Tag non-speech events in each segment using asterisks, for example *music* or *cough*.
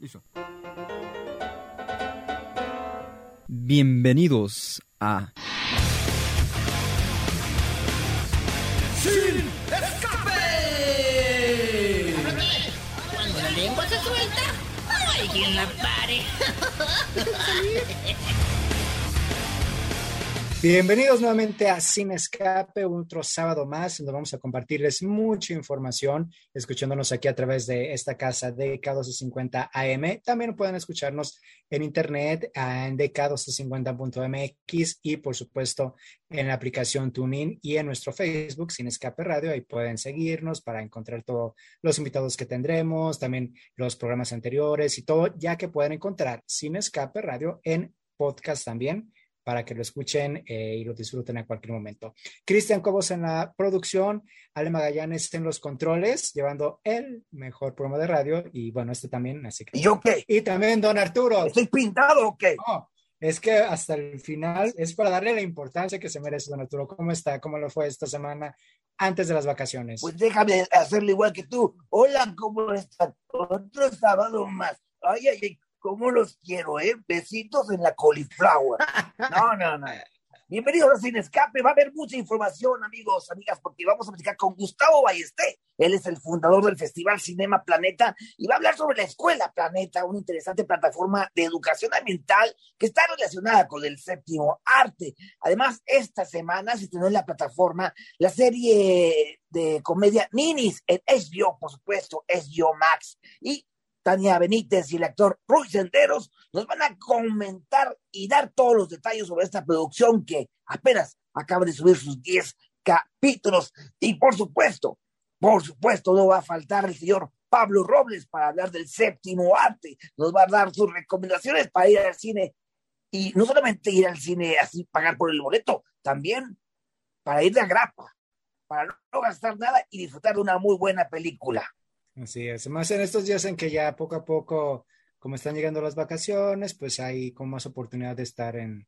Listo. Bienvenidos a ¡Sin escape! Cuando la lengua se suelta, no hay quien la pare. Bienvenidos nuevamente a Sin Escape, otro sábado más, donde vamos a compartirles mucha información, escuchándonos aquí a través de esta casa DK1250 AM. También pueden escucharnos en internet en dk1250.mx y, por supuesto, en la aplicación TuneIn y en nuestro Facebook, Sin Escape Radio. Ahí pueden seguirnos para encontrar todos los invitados que tendremos, también los programas anteriores y todo, ya que pueden encontrar Sin Escape Radio en podcast también para que lo escuchen eh, y lo disfruten a cualquier momento. Cristian Cobos en la producción, Ale Magallanes en los controles, llevando el mejor programa de radio y bueno, este también, así que... ¿Y yo qué? Y también Don Arturo. ¿Estoy pintado o qué? No, es que hasta el final es para darle la importancia que se merece Don Arturo. ¿Cómo está? ¿Cómo lo fue esta semana antes de las vacaciones? Pues déjame hacerlo igual que tú. Hola, ¿cómo estás? Otro sábado más. Ay, ay, ay cómo los quiero, ¿eh? Besitos en la cauliflower. No, no, no. Bienvenidos a Sin Escape. Va a haber mucha información, amigos, amigas, porque vamos a platicar con Gustavo Ballesté. Él es el fundador del Festival Cinema Planeta y va a hablar sobre la Escuela Planeta, una interesante plataforma de educación ambiental que está relacionada con el séptimo arte. Además, esta semana se estrenó en la plataforma la serie de comedia Ninis en HBO, por supuesto, HBO Max. Y Tania Benítez y el actor Ruy Senderos nos van a comentar y dar todos los detalles sobre esta producción que apenas acaba de subir sus 10 capítulos. Y por supuesto, por supuesto, no va a faltar el señor Pablo Robles para hablar del séptimo arte. Nos va a dar sus recomendaciones para ir al cine y no solamente ir al cine así, pagar por el boleto, también para ir de grapa, para no gastar nada y disfrutar de una muy buena película. Así es, más en estos días en que ya poco a poco, como están llegando las vacaciones, pues hay como más oportunidad de estar en,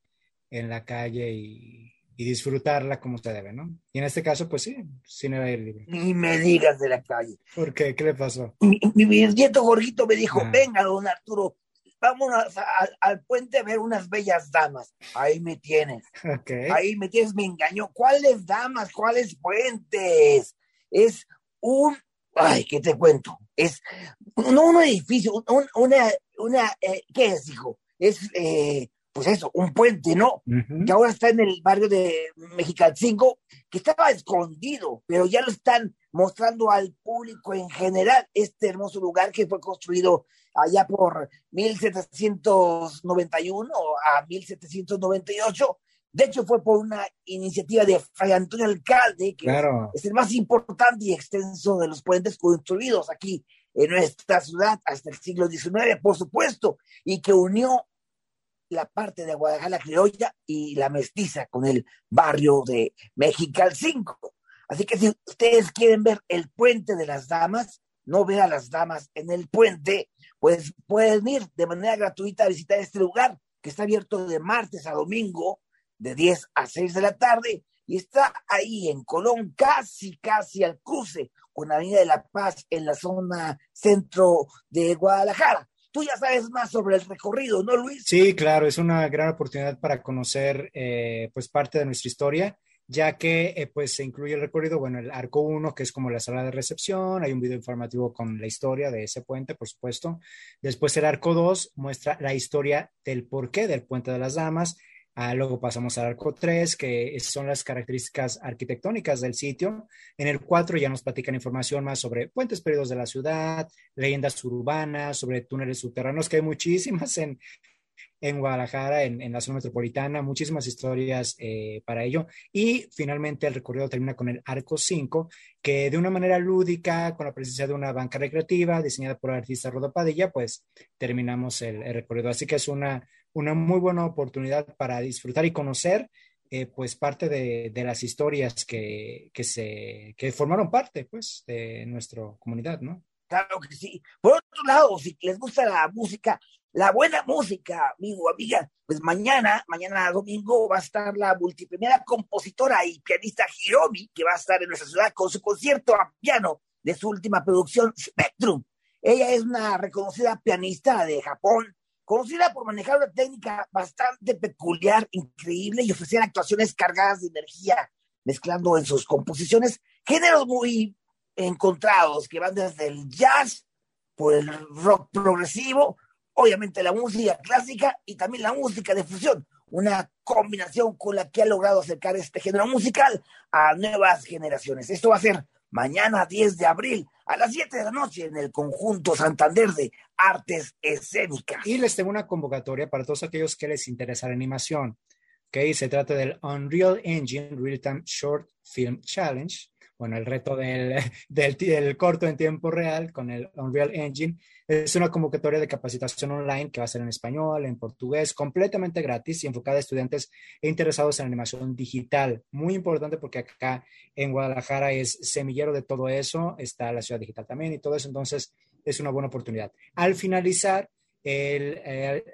en la calle y, y, disfrutarla como se debe, ¿no? Y en este caso, pues sí, cine de aire libre. Ni me digas de la calle. ¿Por qué? ¿Qué le pasó? Mi, mi, nieto Gorgito me dijo, ah. venga, don Arturo, a, a, al puente a ver unas bellas damas. Ahí me tienes. Okay. Ahí me tienes, me engañó. ¿Cuáles damas? ¿Cuáles puentes? Es un ay, ¿qué te cuento? Es no un edificio, un, una, una eh, ¿qué es, hijo? Es, eh, pues eso, un puente, ¿no? Uh -huh. Que ahora está en el barrio de Mexicalcingo, que estaba escondido, pero ya lo están mostrando al público en general, este hermoso lugar que fue construido allá por 1791 a 1798, de hecho, fue por una iniciativa de Fray Antonio Alcalde, que claro. es el más importante y extenso de los puentes construidos aquí en nuestra ciudad hasta el siglo XIX, por supuesto, y que unió la parte de Guadalajara criolla y la mestiza con el barrio de Mexicalcingo. Así que si ustedes quieren ver el puente de las damas, no ver a las damas en el puente, pues pueden ir de manera gratuita a visitar este lugar que está abierto de martes a domingo de 10 a 6 de la tarde y está ahí en Colón, casi, casi al cruce con la Avenida de la Paz en la zona centro de Guadalajara. Tú ya sabes más sobre el recorrido, ¿no, Luis? Sí, claro, es una gran oportunidad para conocer eh, pues parte de nuestra historia, ya que eh, pues se incluye el recorrido, bueno, el arco 1, que es como la sala de recepción, hay un video informativo con la historia de ese puente, por supuesto. Después el arco 2 muestra la historia del porqué del puente de las damas, Ah, luego pasamos al arco 3, que son las características arquitectónicas del sitio. En el 4 ya nos platican información más sobre puentes perdidos de la ciudad, leyendas urbanas, sobre túneles subterráneos, que hay muchísimas en, en Guadalajara, en, en, la zona metropolitana, muchísimas historias eh, para ello. Y finalmente el recorrido termina con el arco 5, que de una manera lúdica, con la presencia de una banca recreativa diseñada por el artista Rodo Padilla, pues terminamos el, el recorrido. Así que es una una muy buena oportunidad para disfrutar y conocer eh, pues parte de, de, las historias que, que, se, que formaron parte pues de nuestra comunidad, ¿no? Claro que sí. Por otro lado, si les gusta la música, la buena música, amigo, amiga, pues mañana, mañana domingo va a estar la multipremiada compositora y pianista Hiromi, que va a estar en nuestra ciudad con su concierto a piano de su última producción, Spectrum. Ella es una reconocida pianista de Japón, conocida por manejar una técnica bastante peculiar, increíble y ofrecer actuaciones cargadas de energía, mezclando en sus composiciones géneros muy encontrados que van desde el jazz por el rock progresivo, obviamente la música clásica y también la música de fusión, una combinación con la que ha logrado acercar este género musical a nuevas generaciones. Esto va a ser mañana 10 de abril a las 7 de la noche en el conjunto Santander de Artes Escénicas. Y les tengo una convocatoria para todos aquellos que les interesa la animación. Okay, se trata del Unreal Engine Real Time Short Film Challenge bueno, el reto del, *laughs* del, corto en tiempo real con el Unreal Engine. Es una convocatoria de capacitación online que va a ser en español, en portugués, completamente gratis y enfocada a estudiantes interesados en animación digital. Muy importante porque acá en Guadalajara es semillero de todo eso, está la ciudad digital también y todo eso, entonces es una buena oportunidad. Al finalizar, el,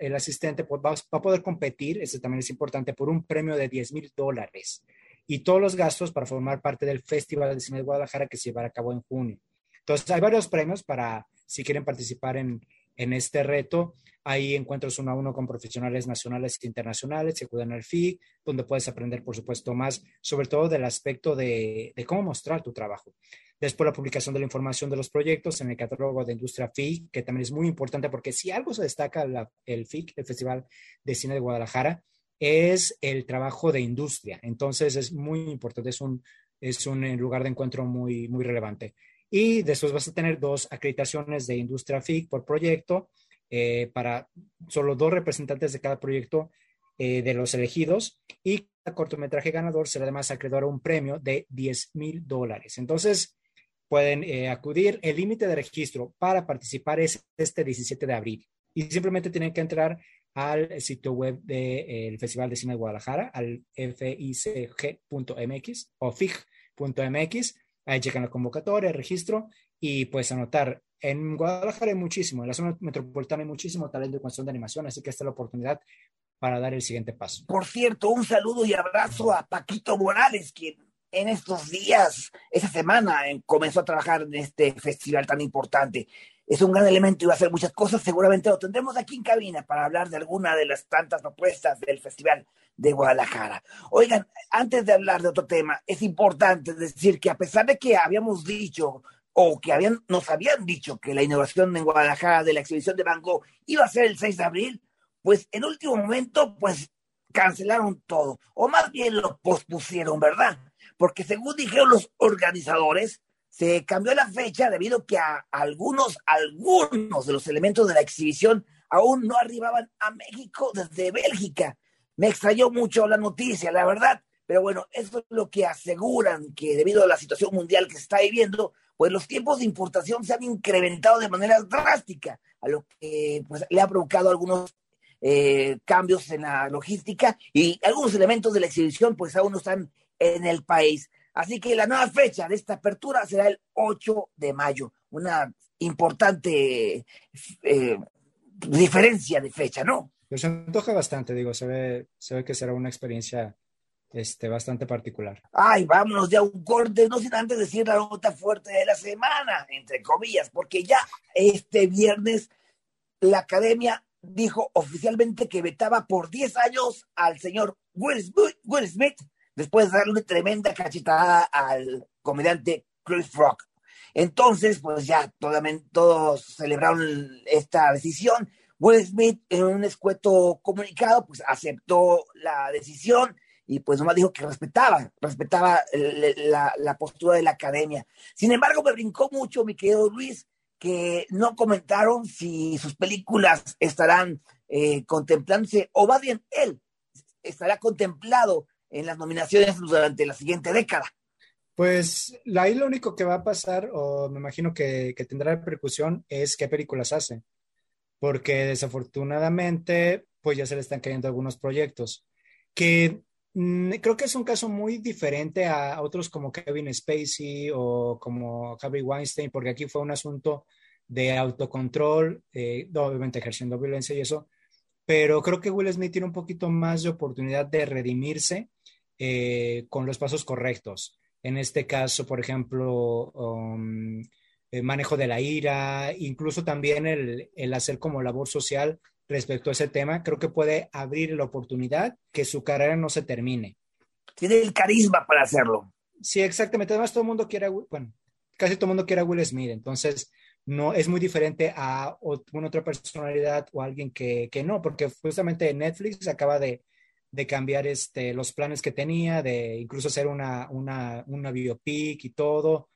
el, asistente va, va, a poder competir, eso también es importante, por un premio de 10 mil dólares y todos los gastos para formar parte del Festival de Cine de Guadalajara que se llevará a cabo en junio. Entonces, hay varios premios para si quieren participar en, en este reto. Hay encuentros uno a uno con profesionales nacionales e internacionales que acuden al FIC, donde puedes aprender, por supuesto, más sobre todo del aspecto de, de, cómo mostrar tu trabajo. Después la publicación de la información de los proyectos en el catálogo de industria FIC, que también es muy importante porque si algo se destaca la, el FIC, el Festival de Cine de Guadalajara, es el trabajo de industria. Entonces es muy importante, es un, es un eh, lugar de encuentro muy, muy relevante. Y después vas a tener dos acreditaciones de industria FIC por proyecto eh, para solo dos representantes de cada proyecto eh, de los elegidos y cada cortometraje ganador será además acreedor a un premio de 10 mil dólares. Entonces pueden acudir. El límite de registro para participar es este 17 de abril y simplemente tienen que entrar al sitio web del Festival de Cine de Guadalajara, al ficg.mx o fig.mx. Ahí checan la convocatoria, el registro y pues anotar. En Guadalajara hay muchísimo, en la zona metropolitana hay muchísimo talento en cuestión de animación, así que esta es la oportunidad para dar el siguiente paso. Por cierto, un saludo y abrazo a Paquito Morales, quien en estos días, esa semana, comenzó a trabajar en este festival tan importante es un gran elemento y va a hacer muchas cosas. Seguramente lo tendremos aquí en cabina para hablar de alguna de las tantas propuestas del Festival de Guadalajara. Oigan, antes de hablar de otro tema, es importante decir que a pesar de que habíamos dicho o que habían, nos habían dicho que la inauguración en Guadalajara de la exhibición de Van iba a ser el 6 de abril, pues en último momento, pues cancelaron todo, o más bien lo pospusieron, ¿verdad? Porque según dijeron los organizadores, se cambió la fecha debido a que a algunos, algunos de los elementos de la exhibición aún no arribaban a México desde Bélgica. Me extrañó mucho la noticia, la verdad, pero bueno, eso es lo que aseguran que debido a la situación mundial que se está viviendo, pues los tiempos de importación se han incrementado de manera drástica, a lo que pues, le ha provocado algunos eh, cambios en la logística y algunos elementos de la exhibición pues aún no están en el país. Así que la nueva fecha de esta apertura será el 8 de mayo, una importante eh, diferencia de fecha, ¿no? Pues se antoja bastante, digo, se ve, se ve que será una experiencia este, bastante particular. Ay, vámonos ya a un corte, no sin antes decir la nota fuerte de la semana, entre comillas, porque ya este viernes la academia dijo oficialmente que vetaba por 10 años al señor Will Smith después de darle una tremenda cachetada al comediante Chris Rock. Entonces, pues ya todos celebraron esta decisión. Will Smith, en un escueto comunicado, pues aceptó la decisión y pues nomás dijo que respetaba, respetaba la, postura de la academia. Sin embargo, me brincó mucho, mi querido Luis, que no comentaron si sus películas estarán eh, contemplándose, o más bien él estará contemplado en las nominaciones durante la siguiente década. Pues ahí lo único que va a pasar, o me imagino que, tendrá repercusión, es qué películas hace. Porque desafortunadamente, pues ya se le están cayendo algunos proyectos. Que mm, creo que es un caso muy diferente a otros como Kevin Spacey o como Harvey Weinstein, porque aquí fue un asunto de autocontrol, eh, obviamente ejerciendo violencia y eso, pero creo que Will Smith tiene un poquito más de oportunidad de redimirse eh, con los pasos correctos. En este caso, por ejemplo, um, eh, manejo de la ira, incluso también el, el hacer como labor social respecto a ese tema, creo que puede abrir la oportunidad que su carrera no se termine. Tiene el carisma para hacerlo. Sí, exactamente. Además, todo el mundo quiere, bueno, casi todo el mundo quiere a Will Smith, entonces no es muy diferente a una otra personalidad o alguien que, que no, porque justamente Netflix acaba de, de, cambiar este, los planes que tenía, de incluso hacer una, una, una biopic y todo.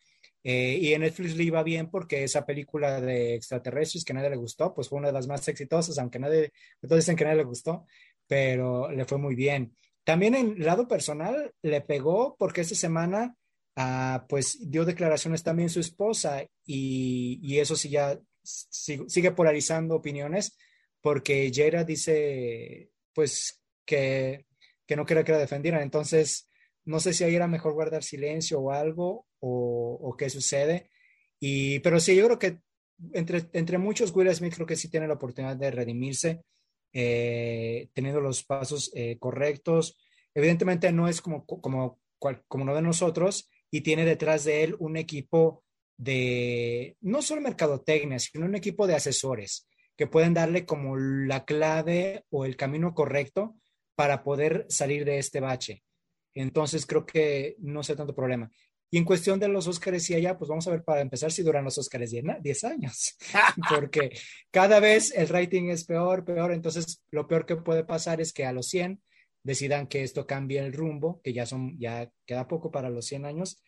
Eh, y en Netflix le iba bien porque esa película de extraterrestres que a nadie le gustó, pues fue una de las más exitosas, aunque nadie, todos dicen que nadie le gustó, pero le fue muy bien. También en lado personal le pegó porque esta semana ah, pues dio declaraciones también su esposa y, y eso sí ya sigue, polarizando opiniones porque Jera dice pues que, que no quiere que la defendieran. Entonces, no sé si ahí era mejor guardar silencio o algo o, o qué sucede. Y, pero sí, yo creo que entre, entre muchos, Will Smith creo que sí tiene la oportunidad de redimirse, eh, teniendo los pasos eh, correctos. Evidentemente no es como, como, como uno de nosotros y tiene detrás de él un equipo de, no solo mercadotecnia, sino un equipo de asesores que pueden darle como la clave o el camino correcto para poder salir de este bache. Entonces creo que no sé tanto problema. Y en cuestión de los Óscares y allá, pues vamos a ver para empezar si duran los Óscares 10 años, *laughs* porque cada vez el rating es peor, peor. Entonces lo peor que puede pasar es que a los 100 decidan que esto cambie el rumbo, que ya son, ya queda poco para los 100 años,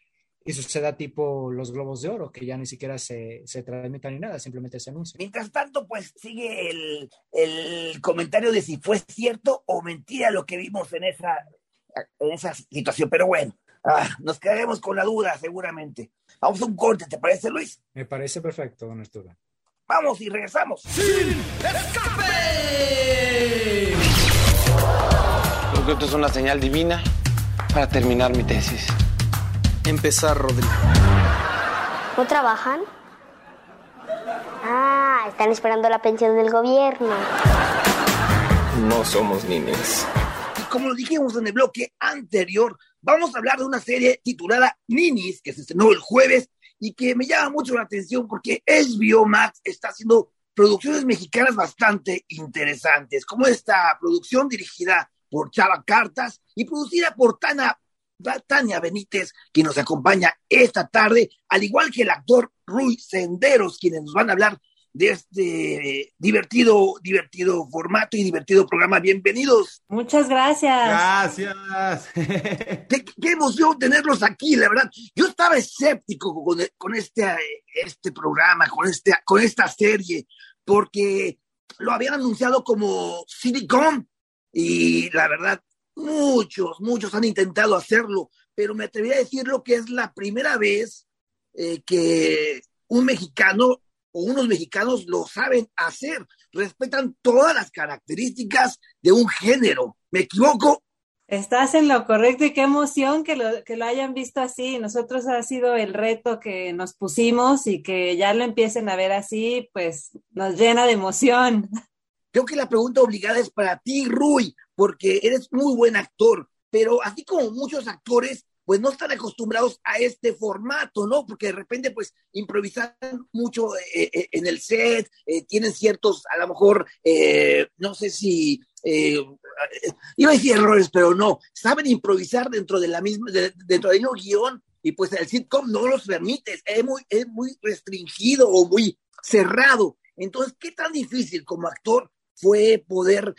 y suceda tipo los globos de oro, que ya ni siquiera se, se transmitan ni nada, simplemente se anuncia. Mientras tanto, pues sigue el, el comentario de si fue cierto o mentira lo que vimos en esa en esa situación. Pero bueno, ah, nos quedaremos con la duda seguramente. Vamos a un corte, ¿te parece, Luis? Me parece perfecto, don Arturo. Vamos y regresamos. ¡Sin escape! Creo que esto es una señal divina para terminar mi tesis. Empezar, Rodrigo. ¿No trabajan? Ah, están esperando la pensión del gobierno. No somos niños como lo dijimos en el bloque anterior, vamos a hablar de una serie titulada Ninis, que se estrenó el jueves y que me llama mucho la atención porque HBO Max está haciendo producciones mexicanas bastante interesantes, como esta producción dirigida por Chava Cartas y producida por Tana, Tania Benítez, quien nos acompaña esta tarde, al igual que el actor Rui Senderos, quienes nos van a hablar de este divertido, divertido formato y divertido programa. Bienvenidos. Muchas gracias. Gracias. *laughs* qué, emoción tenerlos aquí, la verdad. Yo estaba escéptico con, con este, este programa, con, este, con esta serie, porque lo habían anunciado como Silicon y la verdad, muchos, muchos han intentado hacerlo, pero me atrevería a decirlo que es la primera vez eh, que un mexicano o unos mexicanos lo saben hacer, respetan todas las características de un género. ¿Me equivoco? Estás en lo correcto y qué emoción que lo, que lo hayan visto así. Nosotros ha sido el reto que nos pusimos y que ya lo empiecen a ver así, pues nos llena de emoción. Creo que la pregunta obligada es para ti, Rui, porque eres muy buen actor, pero así como muchos actores, pues no están acostumbrados a este formato, ¿no? Porque de repente, pues, improvisan mucho eh, eh, en el set, eh, tienen ciertos, a lo mejor, no sé si, iba a decir errores, pero no, saben improvisar dentro de la misma, dentro del mismo guion, y pues el sitcom no los permite, es muy, es muy restringido o muy cerrado. Entonces, ¿qué tan difícil como actor fue poder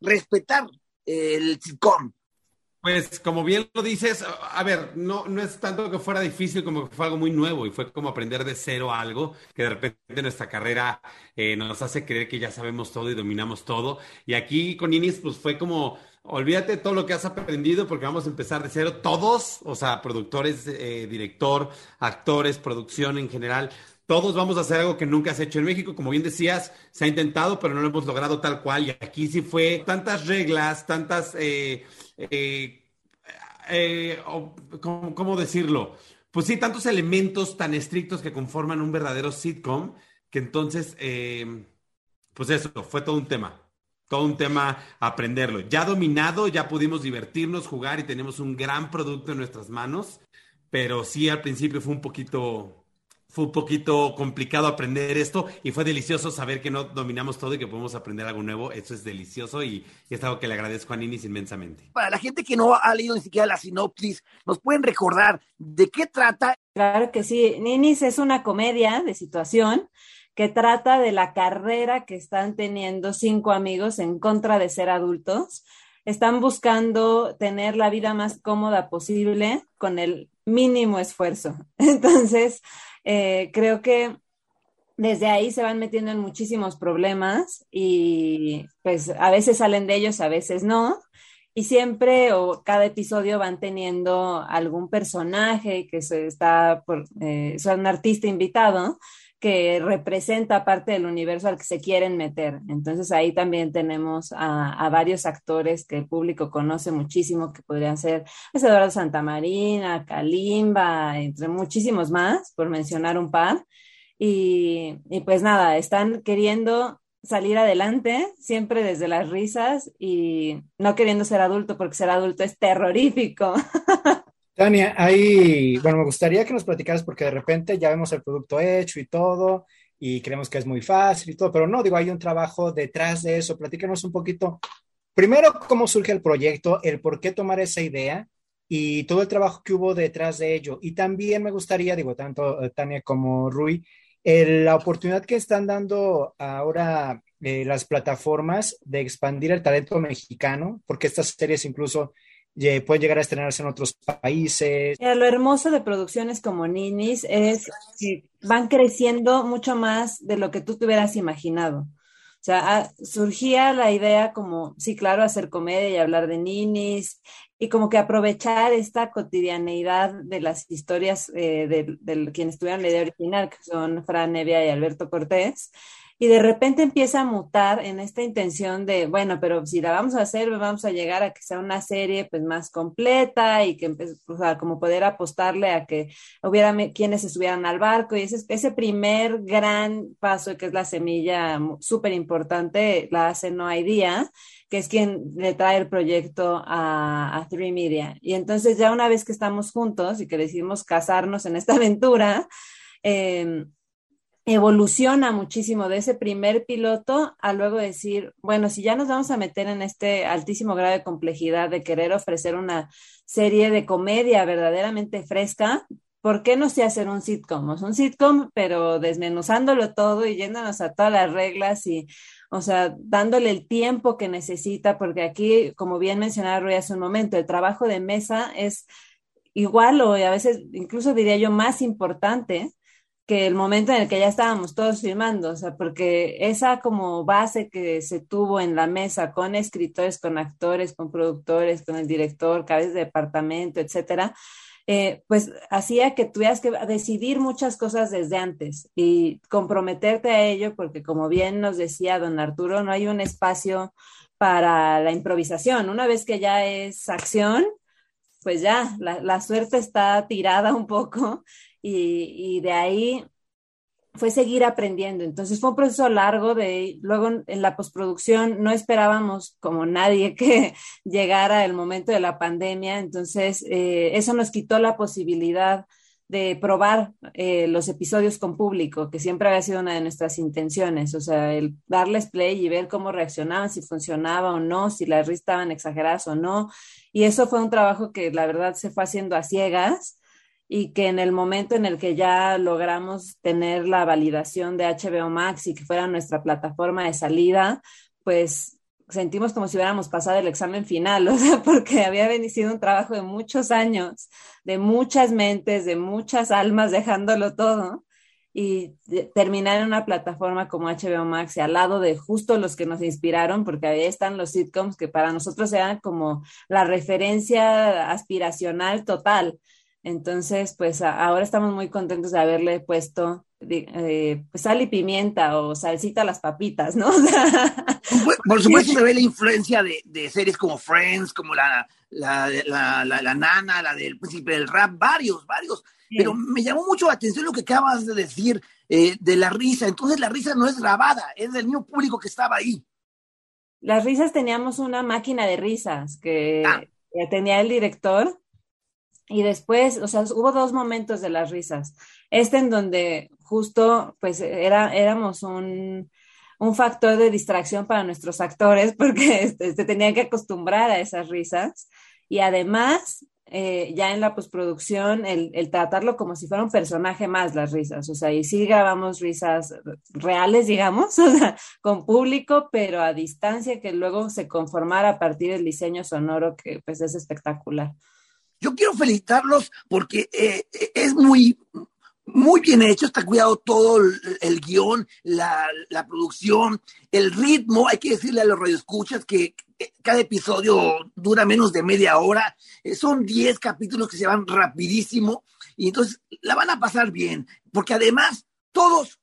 respetar el sitcom? Pues como bien lo dices, a ver, no, no es tanto que fuera difícil como que fue algo muy nuevo y fue como aprender de cero algo que de repente nuestra carrera eh, nos hace creer que ya sabemos todo y dominamos todo. Y aquí con Inis pues fue como, olvídate todo lo que has aprendido porque vamos a empezar de cero todos, o sea, productores, eh, director, actores, producción en general. Todos vamos a hacer algo que nunca has hecho en México. Como bien decías, se ha intentado, pero no lo hemos logrado tal cual. Y aquí sí fue tantas reglas, tantas... Eh, eh, eh, ¿cómo, decirlo? Pues sí, tantos elementos tan estrictos que conforman un verdadero sitcom, que entonces, pues eso, fue todo un tema, todo un tema aprenderlo. Ya dominado, ya pudimos divertirnos, jugar y tenemos un gran producto en nuestras manos, pero sí al principio fue un poquito fue un poquito complicado aprender esto y fue delicioso saber que no dominamos todo y que podemos aprender algo nuevo. Eso es delicioso y, y es algo que le agradezco a Ninis inmensamente. Para la gente que no ha leído ni siquiera la sinopsis, ¿nos pueden recordar de qué trata? Claro que sí. Ninis es una comedia de situación que trata de la carrera que están teniendo cinco amigos en contra de ser adultos. Están buscando tener la vida más cómoda posible con el mínimo esfuerzo. *laughs* Entonces, eh, creo que desde ahí se van metiendo en muchísimos problemas y pues a veces salen de ellos, a veces no. Y siempre o cada episodio van teniendo algún personaje que se está por, eh, es un artista invitado que representa parte del universo al que se quieren meter. Entonces ahí también tenemos a, varios actores que el público conoce muchísimo, que podrían ser pues, Eduardo Santamarina, Kalimba, entre muchísimos más, por mencionar un par. Y, y pues nada, están queriendo salir adelante, siempre desde las risas y no queriendo ser adulto, porque ser adulto es terrorífico. *laughs* Tania, ahí, bueno, me gustaría que nos platicaras porque de repente ya vemos el producto hecho y todo y creemos que es muy fácil y todo, pero no, digo, hay un trabajo detrás de eso. Platícanos un poquito, primero, cómo surge el proyecto, el por qué tomar esa idea y todo el trabajo que hubo detrás de ello. Y también me gustaría, digo, tanto eh, Tania como Rui, la oportunidad que están dando ahora eh, las plataformas de expandir el talento mexicano, porque estas series incluso eh, pueden llegar a estrenarse en otros países. Mira, lo hermoso de producciones como Ninis es que van creciendo mucho más de lo que tú te hubieras imaginado. O sea, ah, surgía la idea como, sí, claro, hacer comedia y hablar de ninis y como que aprovechar esta cotidianeidad de las historias eh, de, de quienes tuvieron la idea original, que son Fran Nevia y Alberto Cortés, y de repente empieza a mutar en esta intención de, bueno, pero si la vamos a hacer, vamos a llegar a que sea una serie pues más completa y que o sea, como poder apostarle a que hubiera quienes se subieran al barco y ese, ese primer gran paso que es la semilla súper importante la hace No Hay Día que es quien le trae el proyecto a, a Three Media. Y entonces ya una vez que estamos juntos y que decidimos casarnos en esta *laughs* aventura, eh, evoluciona muchísimo de ese primer piloto a luego decir, bueno, si ya nos vamos a meter en este altísimo grado de complejidad de querer ofrecer una serie de comedia verdaderamente fresca, ¿por qué no sé hacer un sitcom? Es un sitcom, pero desmenuzándolo todo y yéndonos a todas las reglas y, o sea, dándole el tiempo que necesita, porque aquí, como bien mencionaba Rui hace un momento, el trabajo de mesa es igual o a veces incluso diría yo más importante que el momento en el que ya estábamos todos filmando, o sea, porque esa como base que se tuvo en la mesa con escritores, con actores, con productores, con el director, cabezas de departamento, etcétera, eh, pues hacía que tuvieras que decidir muchas cosas desde antes y comprometerte a ello, porque como bien nos decía don Arturo, no hay un espacio para la improvisación. Una vez que ya es acción, pues ya la, la suerte está tirada un poco y, de ahí fue seguir aprendiendo. Entonces fue un proceso largo de, luego en la postproducción no esperábamos como nadie *laughs* que llegara el momento de la pandemia, entonces eh, eso nos quitó la posibilidad de probar eh, los episodios con público, que siempre había sido una de nuestras intenciones, o sea, el darles play y ver cómo reaccionaban, si funcionaba o no, si las risas estaban exageradas o no, y eso fue un trabajo que la verdad se fue haciendo a ciegas, y que en el momento en el que ya logramos tener la validación de HBO Max y que fuera nuestra plataforma de salida, pues sentimos como si hubiéramos pasado el examen final, *laughs* o sea, porque había sido un trabajo de muchos años, de muchas mentes, de muchas almas dejándolo todo y terminar en una plataforma como HBO Max y al lado de justo los que nos inspiraron, porque ahí están los sitcoms que para nosotros eran como la referencia aspiracional total. Entonces, pues a, ahora estamos muy contentos de haberle puesto eh, pues, sal y pimienta o salsita a las papitas, ¿no? *laughs* por, por, supuesto se ve la influencia de, de series como Friends, como la, la, la, la, nana, la del príncipe del rap, varios, varios. Sí. Pero me llamó mucho la atención lo que acabas de decir eh, de la risa. Entonces la risa no es grabada, es del mismo público que estaba ahí. Las risas teníamos una máquina de risas que, ah. que tenía el director y después, o sea, hubo dos momentos de las risas. Este en donde justo pues era, éramos un, un factor de distracción para nuestros actores *laughs* porque este, se tenían que acostumbrar a esas risas y además eh, ya en la postproducción el, tratarlo como si fuera un personaje más las risas, o sea, y sí grabamos risas reales, digamos, *laughs* con público, pero a distancia que luego se conformara a partir del diseño sonoro que pues es espectacular. Yo quiero felicitarlos porque eh, es muy, muy bien hecho, está cuidado todo el, el guion, la, la, producción, el ritmo. Hay que decirle a los radioescuchas que cada episodio dura menos de media hora. Eh, son 10 capítulos que se van rapidísimo y entonces la van a pasar bien, porque además todos